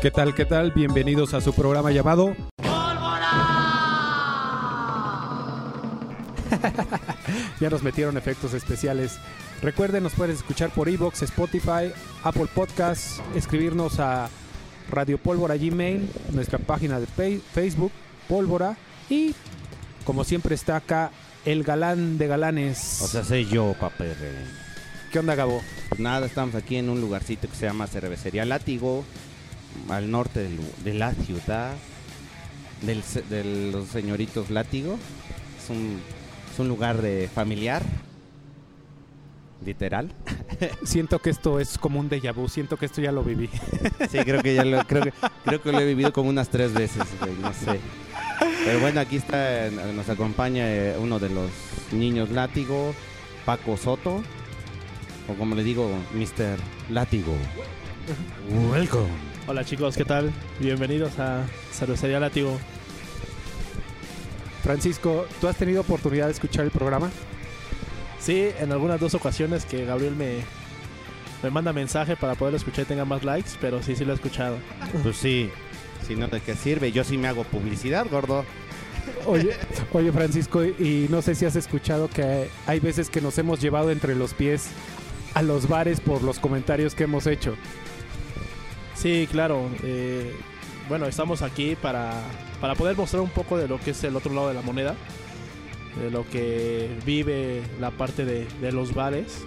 ¿Qué tal? ¿Qué tal? Bienvenidos a su programa llamado ya nos metieron efectos especiales. Recuerden, nos pueden escuchar por Evox, Spotify, Apple Podcasts, escribirnos a Radio Pólvora Gmail, nuestra página de Facebook, Pólvora, y como siempre está acá el galán de galanes. O sea, soy yo, papel. ¿Qué onda, Gabo? Pues nada, estamos aquí en un lugarcito que se llama Cervecería Látigo, al norte del- de la ciudad, del, de los señoritos Látigo. Es un, es un lugar de familiar, literal. Siento que esto es como un déjà vu, siento que esto ya lo viví. Sí, creo que ya lo, creo que, creo que lo he vivido como unas tres veces, güey, no sé. Pero bueno, aquí está, nos acompaña eh, uno de los niños Látigo, Paco Soto, o como le digo, Mr. Látigo. Welcome. Hola chicos, ¿qué tal? Bienvenidos a Cervecería Látigo. Francisco, ¿tú has tenido oportunidad de escuchar el programa? Sí, en algunas dos ocasiones que Gabriel me, me manda mensaje para poder escuchar y tenga más likes, pero sí, sí lo he escuchado. Pues sí, si no de qué sirve, yo sí me hago publicidad, gordo. Oye, oye Francisco, y no sé si has escuchado que hay veces que nos hemos llevado entre los pies a los bares por los comentarios que hemos hecho. Sí, claro. eh, bueno, estamos aquí para, para poder mostrar un poco de lo que es el otro lado de la moneda, de lo que vive la parte de, de los bares,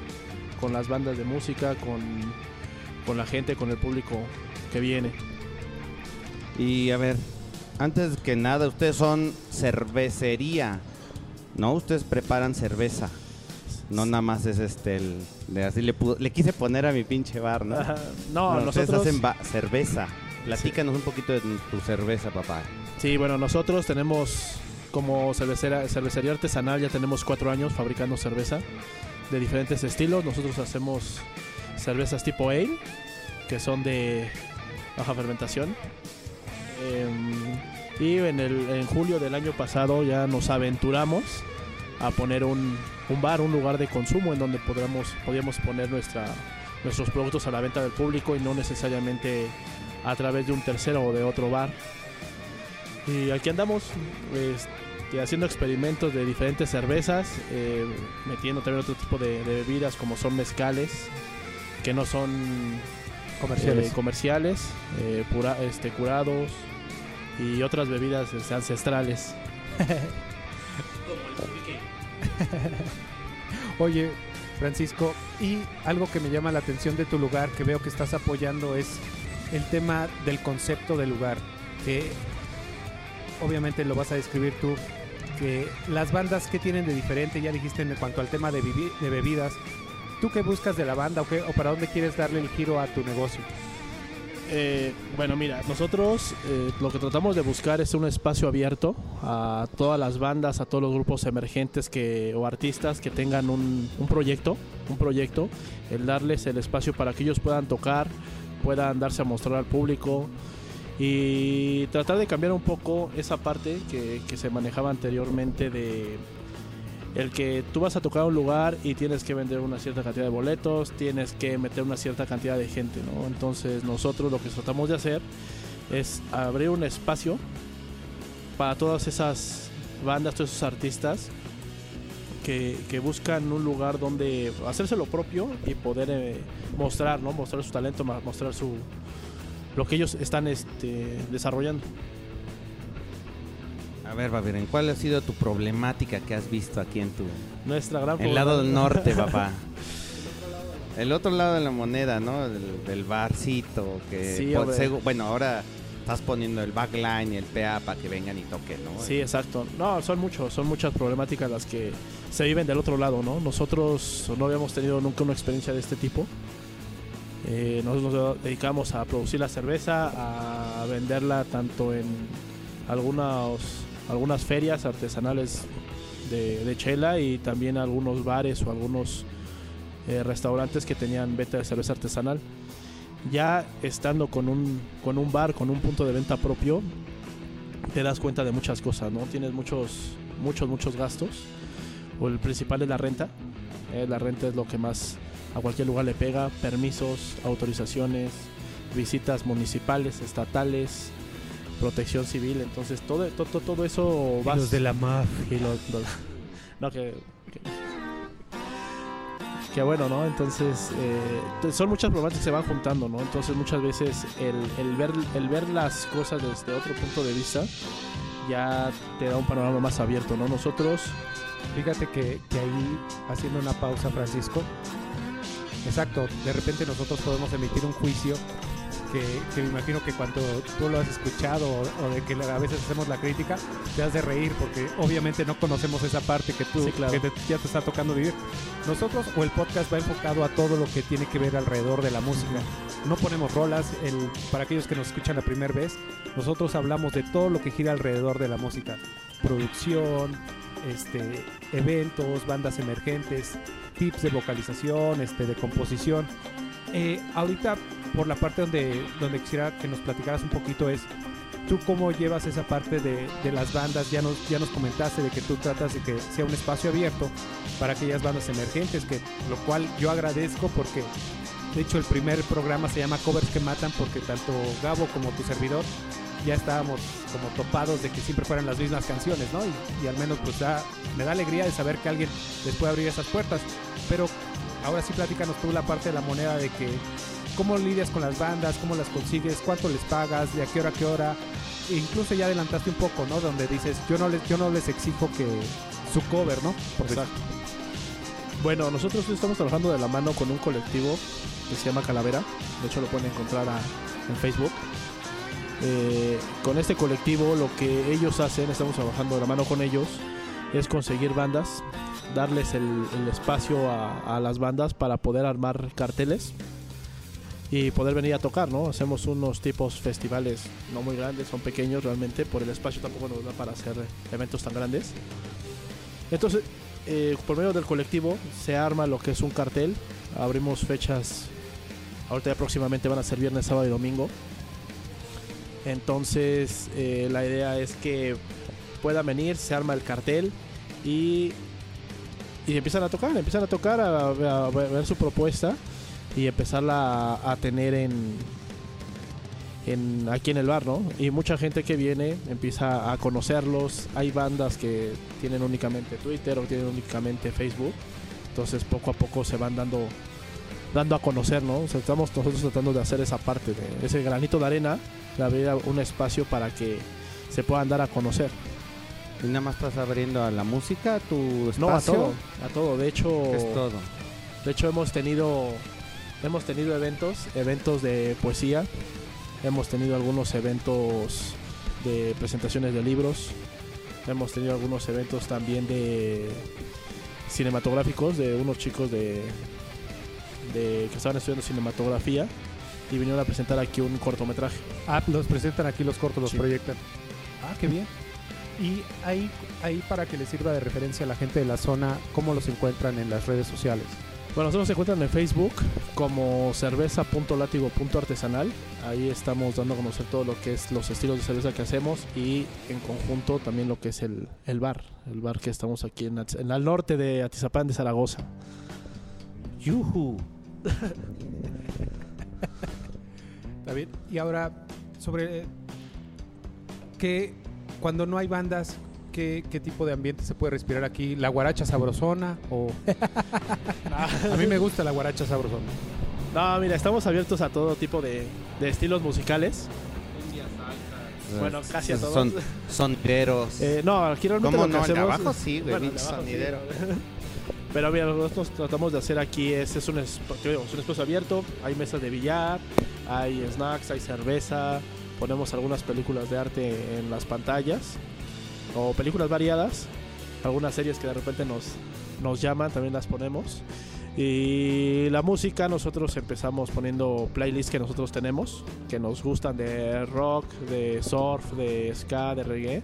con las bandas de música, con, con la gente, con el público que viene. Y a ver, antes que nada, ustedes son cervecería, ¿no? Ustedes preparan cerveza. No nada más es este, el, de así le, pu- le quise poner a mi pinche bar, ¿no? Ajá, No, No, nosotros... hacen cerveza. Platícanos un poquito de tu cerveza, papá. Sí, bueno, nosotros tenemos como cervecera, cervecería artesanal, ya tenemos cuatro años fabricando cerveza de diferentes estilos. Nosotros hacemos cervezas tipo ale, que son de baja fermentación. Em, y en, el, en julio del año pasado ya nos aventuramos a poner un, un bar, un lugar de consumo en donde podríamos, podíamos poner nuestra, nuestros productos a la venta del público y no necesariamente a través de un tercero o de otro bar. Y aquí andamos este, haciendo experimentos de diferentes cervezas, eh, metiendo también otro tipo de, de bebidas como son mezcales, que no son Comerciales. eh, comerciales, eh, pura- este, curados y otras bebidas este, ancestrales. Oye, Francisco, y algo que me llama la atención de tu lugar, que veo que estás apoyando, es el tema del concepto del lugar, que obviamente lo vas a describir tú, que las bandas que tienen de diferente, ya dijiste en cuanto al tema de, de bebidas, ¿tú qué buscas de la banda o, qué, o para dónde quieres darle el giro a tu negocio? Eh, bueno, mira, nosotros eh, lo que tratamos de buscar es un espacio abierto a todas las bandas, a todos los grupos emergentes que, o artistas que tengan un, proyecto, un proyecto, el darles el espacio para que ellos puedan tocar, puedan darse a mostrar al público y tratar de cambiar un poco esa parte que se manejaba anteriormente de el que tú vas a tocar un lugar y tienes que vender una cierta cantidad de boletos, tienes que meter una cierta cantidad de gente, ¿no? Entonces nosotros lo que tratamos de hacer es abrir un espacio para todas esas bandas, todos esos artistas que, buscan un lugar donde hacerse lo propio y poder eh, mostrar, ¿no? Mostrar su talento, mostrar su lo que ellos están este, desarrollando. A ver, Babiren, ¿cuál ha sido tu problemática que has visto aquí en tu... Nuestra gran El lado del norte, papá. El otro lado de la moneda, ¿no? Del, del barcito. Que Sí, por- bueno, ahora estás poniendo el backline y el PA para que vengan y toquen, ¿no? Sí, exacto. No, son muchos, son muchas problemáticas las que se viven del otro lado, ¿no? Nosotros no habíamos tenido nunca una experiencia de este tipo. Eh, nosotros nos dedicamos a producir la cerveza, a venderla tanto en algunas, algunas ferias artesanales de, chela y también algunos bares o algunos eh, restaurantes que tenían venta de cerveza artesanal. Ya estando con un, con un bar, con un punto de venta propio, te das cuenta de muchas cosas, ¿no? Tienes muchos, muchos, muchos gastos. O el principal es la renta. Eh, la renta es lo que más a cualquier lugar le pega. Permisos, autorizaciones, visitas municipales, estatales, protección civil. Entonces todo, todo, todo eso Y vas... los de la mafia. y los- los- no, que, que, que bueno, ¿no? Entonces, eh, son muchas problemáticas que se van juntando, ¿no? Entonces, muchas veces el, el ver, el ver las cosas desde otro punto de vista ya te da un panorama más abierto, ¿no? Nosotros, Fíjate que, que ahí, haciendo una pausa, Francisco, exacto, de repente nosotros podemos emitir un juicio que, que me imagino que cuando tú lo has escuchado o, o de que a veces hacemos la crítica, te has de reír porque obviamente no conocemos esa parte que tú Sí, claro. que te- ya te está tocando vivir. Nosotros o el podcast va enfocado a todo lo que tiene que ver alrededor de la música. No ponemos rolas, el, para aquellos que nos escuchan la primera vez, nosotros hablamos de todo lo que gira alrededor de la música. Producción, este, eventos, bandas emergentes, tips de vocalización, este, de composición. Eh, ahorita, por la parte donde, donde quisiera que nos platicaras un poquito es, ¿tú cómo llevas esa parte de, de las bandas? Ya nos, ya nos comentaste de que tú tratas de que sea un espacio abierto para aquellas bandas emergentes, que, lo cual yo agradezco porque, de hecho, el primer programa se llama Covers que Matan porque tanto Gabo como tu servidor ya estábamos como topados de que siempre fueran las mismas canciones, ¿no? Y, al menos pues da, me da alegría de saber que alguien les puede abrir esas puertas. Pero ahora sí platícanos tú la parte de la moneda de que cómo lidias con las bandas, cómo las consigues, cuánto les pagas, de a qué hora a qué hora. E incluso ya adelantaste un poco, ¿no? Donde dices, yo no les, yo no les exijo que su cover, ¿no? Porque Exacto. Bueno, nosotros estamos trabajando de la mano con un colectivo que se llama Calavera. De hecho, lo pueden encontrar en Facebook. Eh, con este colectivo, lo que ellos hacen, estamos trabajando de la mano con ellos, es conseguir bandas, darles el, espacio a las bandas para poder armar carteles y poder venir a tocar, ¿no? Hacemos unos tipos festivales no muy grandes, son pequeños realmente, por el espacio tampoco nos da para hacer eventos tan grandes. Entonces, eh, por medio del colectivo se arma lo que es un cartel. Abrimos fechas, ahorita ya próximamente van a ser viernes, sábado y domingo. Entonces, eh, la idea es que puedan venir, se arma el cartel y, y empiezan a tocar, empiezan a tocar, a, ver su propuesta y empezarla a, a tener en, en aquí en el bar, ¿no? Y mucha gente que viene empieza a conocerlos. Hay bandas que tienen únicamente Twitter o tienen únicamente Facebook. Entonces poco a poco se van dando dando a conocer, ¿no? O sea, estamos nosotros tratando de hacer esa parte de ese granito de arena, de abrir un espacio para que se puedan dar a conocer. ¿Y nada más estás abriendo a la música, tu espacio? No a todo, a todo. De hecho, ¿Qué es todo? De hecho hemos tenido hemos tenido eventos, eventos de poesía, hemos tenido algunos eventos de presentaciones de libros, hemos tenido algunos eventos también de cinematográficos de unos chicos de, de que estaban estudiando cinematografía y vinieron a presentar aquí un cortometraje. Ah, los presentan aquí los cortos, los Sí. proyectan. Ah, qué bien. Y ahí, ahí para que les sirva de referencia a la gente de la zona, ¿cómo los encuentran en las redes sociales? Bueno, nosotros se encuentran en Facebook como cerveza.látigo.artesanal. Ahí estamos dando a conocer todo lo que es los estilos de cerveza que hacemos y en conjunto también lo que es el, el bar. El bar que estamos aquí en, en el norte de Atizapán de Zaragoza. Yuhu. Está bien. Y ahora, sobre eh, qué, cuando no hay bandas, ¿qué, qué tipo de ambiente se puede respirar aquí? ¿La guaracha sabrosona? O... a mí me gusta la guaracha sabrosona. No, mira, estamos abiertos a todo tipo de, de estilos musicales. Bueno, casi a todos. Son sonideros. Eh, no, aquí realmente ¿Cómo lo que no? Hacemos... abajo sí, güey, Bueno, abajo sí, sonidero. Pero mira, lo que nosotros tratamos de hacer aquí es, es un, es un espacio abierto, hay mesas de billar, hay snacks, hay cerveza, ponemos algunas películas de arte en las pantallas, o películas variadas, algunas series que de repente nos, nos llaman también las ponemos. Y la música, nosotros empezamos poniendo playlists que nosotros tenemos, que nos gustan de rock, de surf, de ska, de reggae.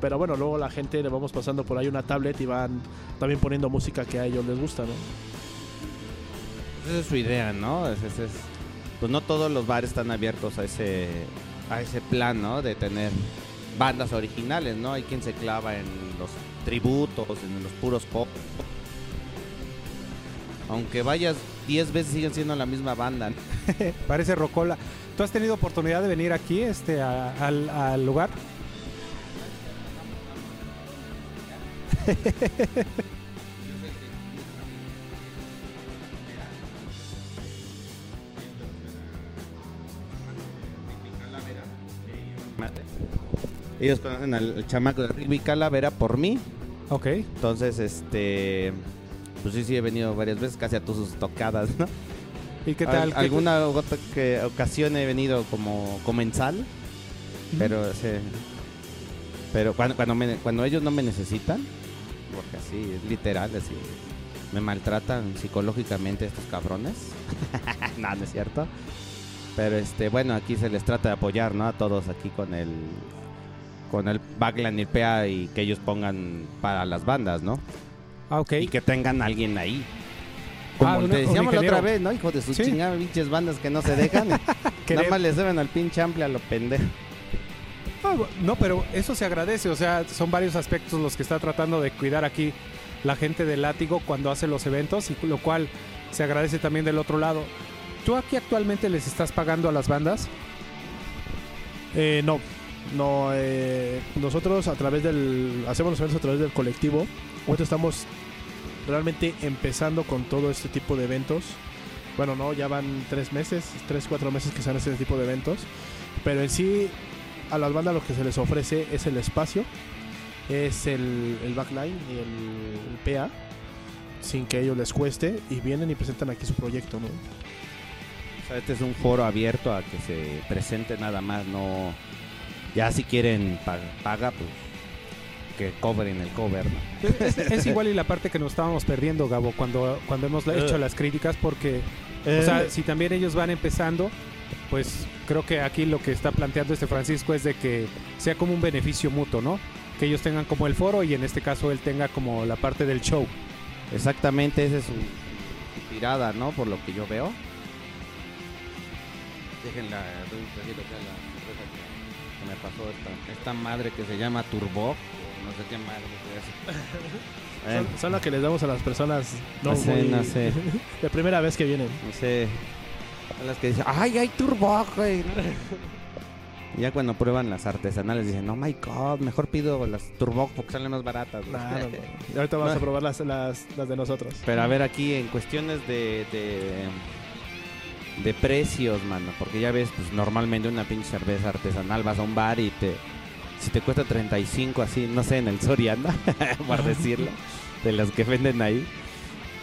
Pero bueno, luego la gente le vamos pasando por ahí una tablet y van también poniendo música que a ellos les gusta, ¿no? Esa es su idea, ¿no? Es- es- es- pues no todos los bares están abiertos a ese, a ese plan, ¿no? De tener bandas originales, ¿no? Hay quien se clava en los tributos, en los puros pop. Aunque vayas 10 veces siguen siendo la misma banda. Parece Rocola. ¿Tú has tenido oportunidad de venir aquí este, al, al lugar? Ellos conocen al, al chamaco de Rigby Calavera por mí. Ok. Entonces, este. Pues sí, sí, he venido varias veces, casi a todas sus tocadas, ¿no? ¿Y qué Al- tal? ¿Qué- alguna otra que ocasión he venido como comensal, pero sí, pero cuando cuando, me- cuando ellos no me necesitan, porque así es literal, así me maltratan psicológicamente estos cabrones. no, no es cierto. Pero este, bueno, aquí se les trata de apoyar, ¿no? A todos aquí con el con el backline y PA y que ellos pongan para las bandas, ¿no? Ah, ok. Y que tengan a alguien ahí. Como Ah, te un decíamos la otra vez, ¿no? Hijo de sus Sí. chingadas pinches bandas que no se dejan. Nada más les deben al pinche amplia a lo pendejo. Ah, No, pero eso se agradece, o sea, son varios aspectos los que está tratando de cuidar aquí la gente de Látigo cuando hace los eventos y lo cual se agradece también del otro lado. ¿Tú aquí actualmente les estás pagando a las bandas? Eh, no, no. eh, nosotros a través del. Hacemos los eventos a través del colectivo. Ahorita estamos realmente empezando con todo este tipo de eventos. Bueno, no, ya van tres meses, tres, cuatro meses que se hacen este tipo de eventos. Pero en sí, a las bandas lo que se les ofrece es el espacio, es el, el backline y el, el PA, sin que ellos les cueste, y vienen y presentan aquí su proyecto, ¿no? O sea, este es un foro abierto a que se presente nada más, no... Ya si quieren pa- paga, pues que cobren el cover, ¿no? Es, es igual y la parte que nos estábamos perdiendo, Gabo, cuando, cuando hemos hecho las críticas, porque, o sea, si también ellos van empezando, pues creo que aquí lo que está planteando este Francisco es de que sea como un beneficio mutuo, ¿no? Que ellos tengan como el foro y en este caso él tenga como la parte del show. Exactamente, esa es su, su tirada, ¿no? Por lo que yo veo. Déjenla, doy un pedacito acá a la que, me pasó esta, esta madre que se llama Turbo. No sé qué madre es eso. Son, son las que les damos a las personas no, no sé, muy- no sé, de primera vez que vienen. no sé. A las que dicen, ¡ay, hay Turbo, güey! Y ya cuando prueban las artesanales dicen, oh my god, mejor pido las Turbo porque salen más baratas. güey". Claro, y ahorita vamos No. a probar las, las, las de nosotros. Pero a ver aquí en cuestiones de, de, de precios, mano, porque ya ves, pues normalmente una pinche cerveza artesanal vas a un bar y te si te cuesta 35 así, no sé, en el Soriana, por decirlo, de las que venden ahí,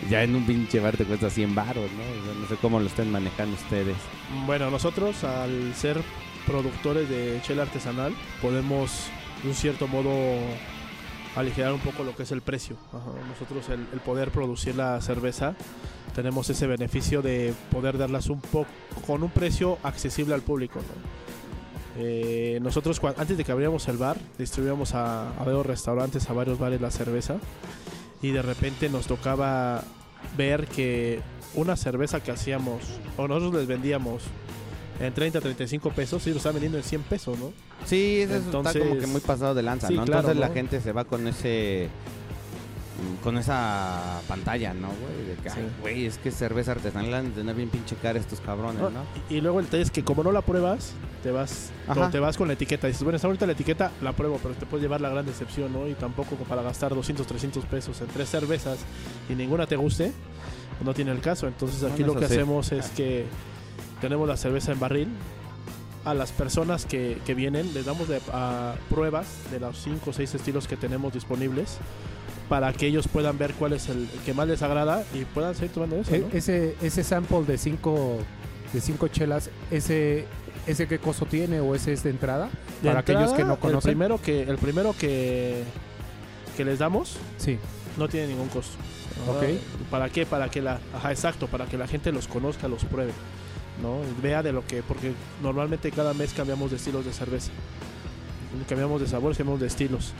ya en un pinche bar te cuesta 100 baros, ¿no? O sea, no sé cómo lo estén manejando ustedes. Bueno, nosotros al ser productores de chela artesanal podemos de un cierto modo aligerar un poco lo que es el precio. Nosotros el, poder producir la cerveza tenemos ese beneficio de poder darlas un poco con un precio accesible al público. Eh, nosotros antes de que abriéramos el bar distribuíamos a, a varios restaurantes, a varios bares la cerveza y de repente nos tocaba ver que una cerveza que hacíamos o nosotros les vendíamos en 30, 35 pesos y lo están vendiendo en 100 pesos, ¿no? Sí, eso Entonces- está como que muy pasado de lanza, Sí, ¿no? claro, Entonces la gente se va con ese mm, con esa pantalla, ¿no, güey? De que, Sí. ay, güey, es que cerveza artesanal han de tener bien pinche cara estos cabrones, No, ¿no? Y, y luego el detalle es que como no la pruebas, te vas, te vas con la etiqueta. Dices, bueno, está ahorita la etiqueta, la pruebo, pero te puedes llevar la gran decepción, ¿no? Y tampoco para gastar 200, 300 pesos en tres cervezas y ninguna te guste, no tiene el caso. Entonces aquí Bueno, lo que sí. hacemos es que tenemos la cerveza en barril. A las personas que, que vienen les damos de- a pruebas de los 5 o 6 estilos que tenemos disponibles para que ellos puedan ver cuál es el que más les agrada y puedan seguir tomando eso, E- ¿no? ese, ese sample de cinco, de cinco chelas, ese, ese qué costo tiene o ese es de entrada? De para aquellos que no conocen. El primero que, el primero que, que les damos Sí. No tiene ningún costo. Ok. Ah, ¿Para qué? Para que la, ajá, exacto, para que la gente los conozca, los pruebe, ¿no? Vea de lo que, porque normalmente cada mes cambiamos de estilos de cerveza, cambiamos de sabores, cambiamos de estilos,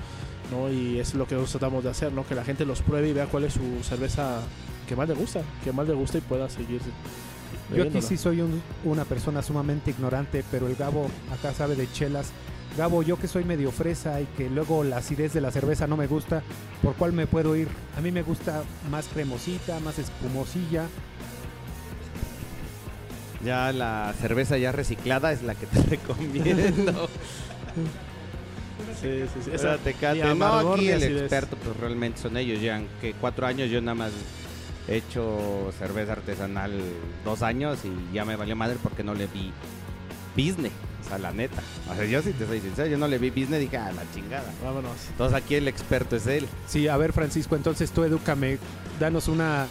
¿no? Y es lo que nosotros tratamos de hacer, ¿no? Que la gente los pruebe y vea cuál es su cerveza que más le gusta, que más le gusta y pueda seguir. Yo aquí sí soy un- una persona sumamente ignorante, pero el Gabo acá sabe de chelas. Gabo, yo que soy medio fresa y que luego la acidez de la cerveza no me gusta, ¿por cuál me puedo ir? A mí me gusta más cremosita, más espumosilla. Ya la cerveza ya reciclada es la que te recomiendo. Sí, sí, sí. Esa Tecate. No, aquí el experto pues realmente son ellos. Ya que cuatro años yo nada más he hecho cerveza artesanal dos años y ya me valió madre porque no le vi business. O sea, la neta. O sea, yo sí te soy sincero, yo no le vi business, dije, ah, la chingada. Vámonos. Entonces aquí el experto es él. Sí, a ver Francisco, entonces tú edúcame, danos una,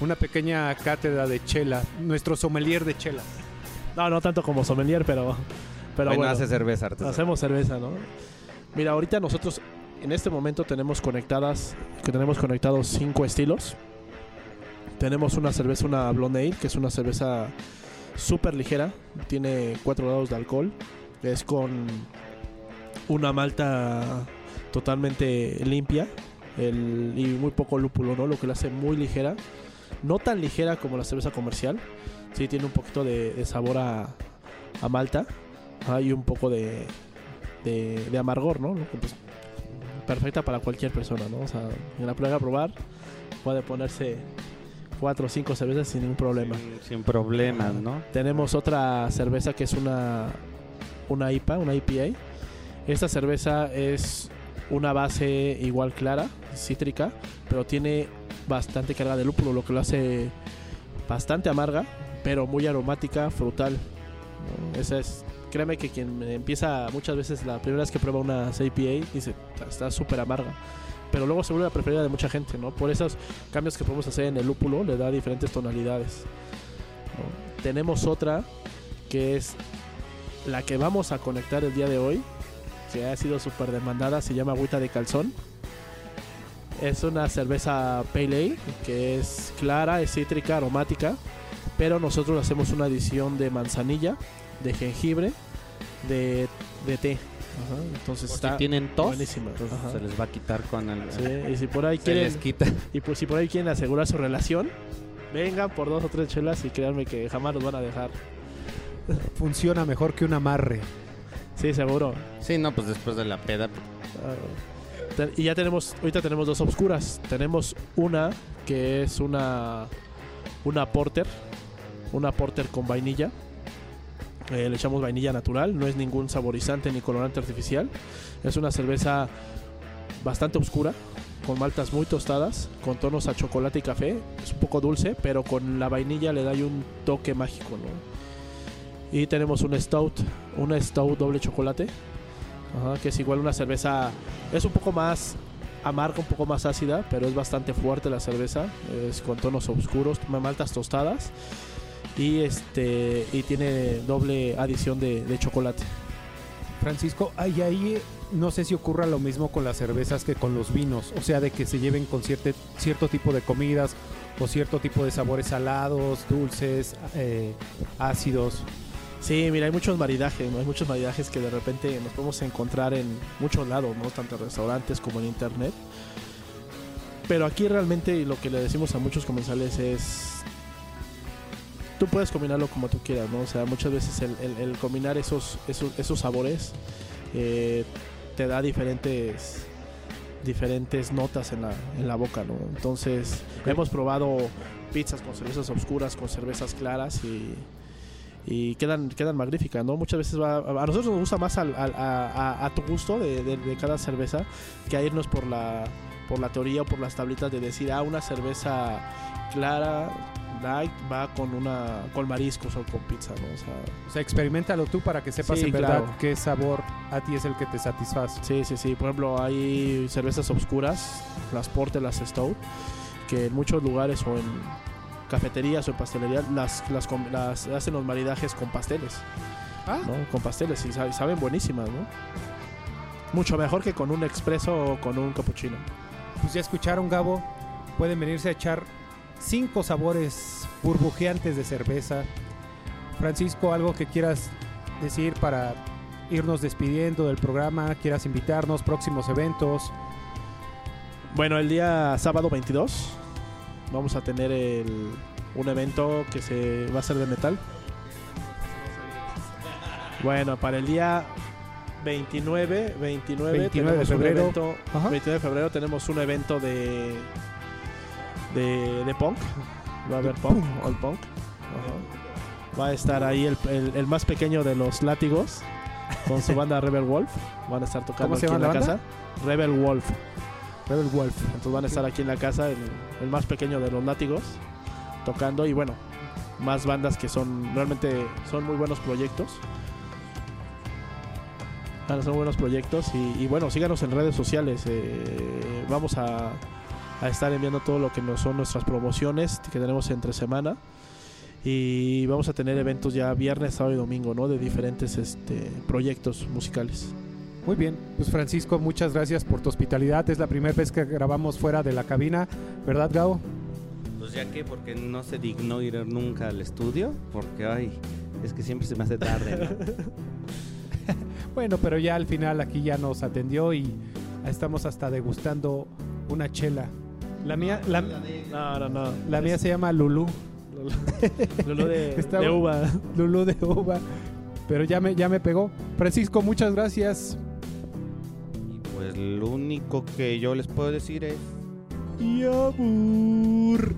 una pequeña cátedra de chela, nuestro sommelier de chela. No, no tanto como sommelier, pero, pero bueno, bueno. hace cerveza artesanal. Hacemos cerveza, ¿no? Mira, ahorita nosotros en este momento tenemos conectadas, que tenemos conectados cinco estilos. Tenemos una cerveza, una Blonde Ale, que es una cerveza súper ligera, tiene 4 grados de alcohol, es con una malta totalmente limpia el- y muy poco lúpulo, ¿no? Lo que la hace muy ligera, no tan ligera como la cerveza comercial, sí tiene un poquito de, de sabor a, a malta hay un poco de, de, de amargor, ¿no? Pues, perfecta para cualquier persona, ¿no? O sea, en la prueba a probar puede ponerse cuatro o cinco cervezas sin ningún problema. Sin, sin problemas, ¿no? Tenemos otra cerveza que es una, una IPA, una IPA. Esta cerveza es una base igual clara, cítrica, pero tiene bastante carga de lúpulo, lo que lo hace bastante amarga, pero muy aromática, frutal. ¿no? Esa es, créeme que quien empieza muchas veces la primera vez que prueba una IPA dice, está súper amarga. Pero luego se vuelve la preferida de mucha gente, ¿no? Por esos cambios que podemos hacer en el lúpulo, le da diferentes tonalidades. ¿no? Tenemos otra que es la que vamos a conectar el día de hoy, que ha sido súper demandada, se llama agüita de calzón. Es una cerveza Pale Ale que es clara, es cítrica, aromática, pero nosotros hacemos una adición de manzanilla, de jengibre, de, de té. Ajá, Entonces Por está si tienen tos, buenísima. entonces Ajá. se les va a quitar con el... Sí, y si por ahí se quieren les quita. y pues si por ahí quieren asegurar su relación, vengan por dos o tres chelas y créanme que jamás los van a dejar. Funciona mejor que un amarre. Sí, seguro. Sí, no, pues después de la peda. Ah, y ya tenemos, ahorita tenemos dos obscuras. Tenemos una que es una una porter, una porter con vainilla. Eh, le echamos vainilla natural, no es ningún saborizante ni colorante artificial. Es una cerveza bastante oscura, con maltas muy tostadas, con tonos a chocolate y café. Es un poco dulce, pero con la vainilla le da ahí un toque mágico, ¿no? Y tenemos un stout, una stout doble chocolate, Que es igual una cerveza, es un poco más amarga, un poco más ácida, pero es bastante fuerte la cerveza, es con tonos oscuros, maltas tostadas y este y tiene doble adición de, chocolate. Francisco, ay, ahí eh, no sé si ocurra lo mismo con las cervezas que con los vinos, o sea, de que se lleven con cierte- cierto tipo de comidas o cierto tipo de sabores salados, dulces, eh, ácidos. Sí, mira, hay muchos maridajes, ¿no? Hay muchos maridajes que de repente nos podemos encontrar en muchos lados, ¿no? Tanto en restaurantes como en internet. Pero aquí realmente lo que le decimos a muchos comensales es... Tú puedes combinarlo como tú quieras, ¿no? O sea, muchas veces el, el- el combinar esos, esos, esos sabores eh, te da diferentes diferentes notas en la, en la boca, ¿no? Entonces, hemos probado pizzas con cervezas oscuras, con cervezas claras y, y quedan, quedan magníficas, ¿no? Muchas veces va, a nosotros nos gusta más al- al- a, a- tu gusto de, de- de cada cerveza que a irnos por la, por la teoría o por las tablitas de decir, ah, una cerveza clara, light, va con una con mariscos o con pizza, ¿no? O sea, O sea, experimentalo tú para que sepas Sí, en verdad claro. qué sabor a ti es el que te satisface. Sí, sí, sí. Por ejemplo, hay cervezas oscuras, las Porter, las Stout, que en muchos lugares o en cafeterías o pastelerías las, las, com- las hacen los maridajes con pasteles. Ah. ¿no? Con pasteles y saben, saben buenísimas, ¿no? Mucho mejor que con un expreso o con un cappuccino. pues ya escucharon, Gabo. Pueden venirse a echar cinco sabores burbujeantes de cerveza. Francisco, algo que quieras decir para irnos despidiendo del programa, quieras invitarnos, próximos eventos. Bueno, el día sábado 22 vamos a tener el- un evento que se va a hacer de metal. Bueno, para el día 29, 29, 29 de febrero. evento- Ajá. 29 de febrero tenemos un evento de de, de punk. Va a haber punk, all punk. Ajá. Va a estar ahí el, el- el más pequeño de los látigos con su banda Rebel Wolf. Van a estar tocando ¿Cómo se aquí en la casa. Rebel Wolf. Rebel Wolf. Entonces van a estar aquí en la casa, el, el más pequeño de los látigos, tocando y bueno, más bandas que son realmente son muy buenos proyectos. Ah, Son buenos proyectos y, y bueno, síganos en redes sociales. eh, vamos a, a estar enviando todo lo que nos son nuestras promociones que tenemos entre semana. Y vamos a tener eventos ya viernes, sábado y domingo, ¿no? De diferentes este, proyectos musicales. Muy bien, pues Francisco, muchas gracias por tu hospitalidad. Es la primera vez que grabamos fuera de la cabina, ¿verdad, Gabo? Pues ya que, porque no se dignó ir nunca al estudio, porque ay, es que siempre se me hace tarde. ¿no? Bueno, pero ya al final aquí ya nos atendió y estamos hasta degustando una chela. La mía, la, No, no, no. la mía se llama Lulú, Lulú de, Está- de uva. Lulú de uva, pero ya me, ya me pegó. Francisco, muchas gracias. Lo único que yo les puedo decir es... Y abur.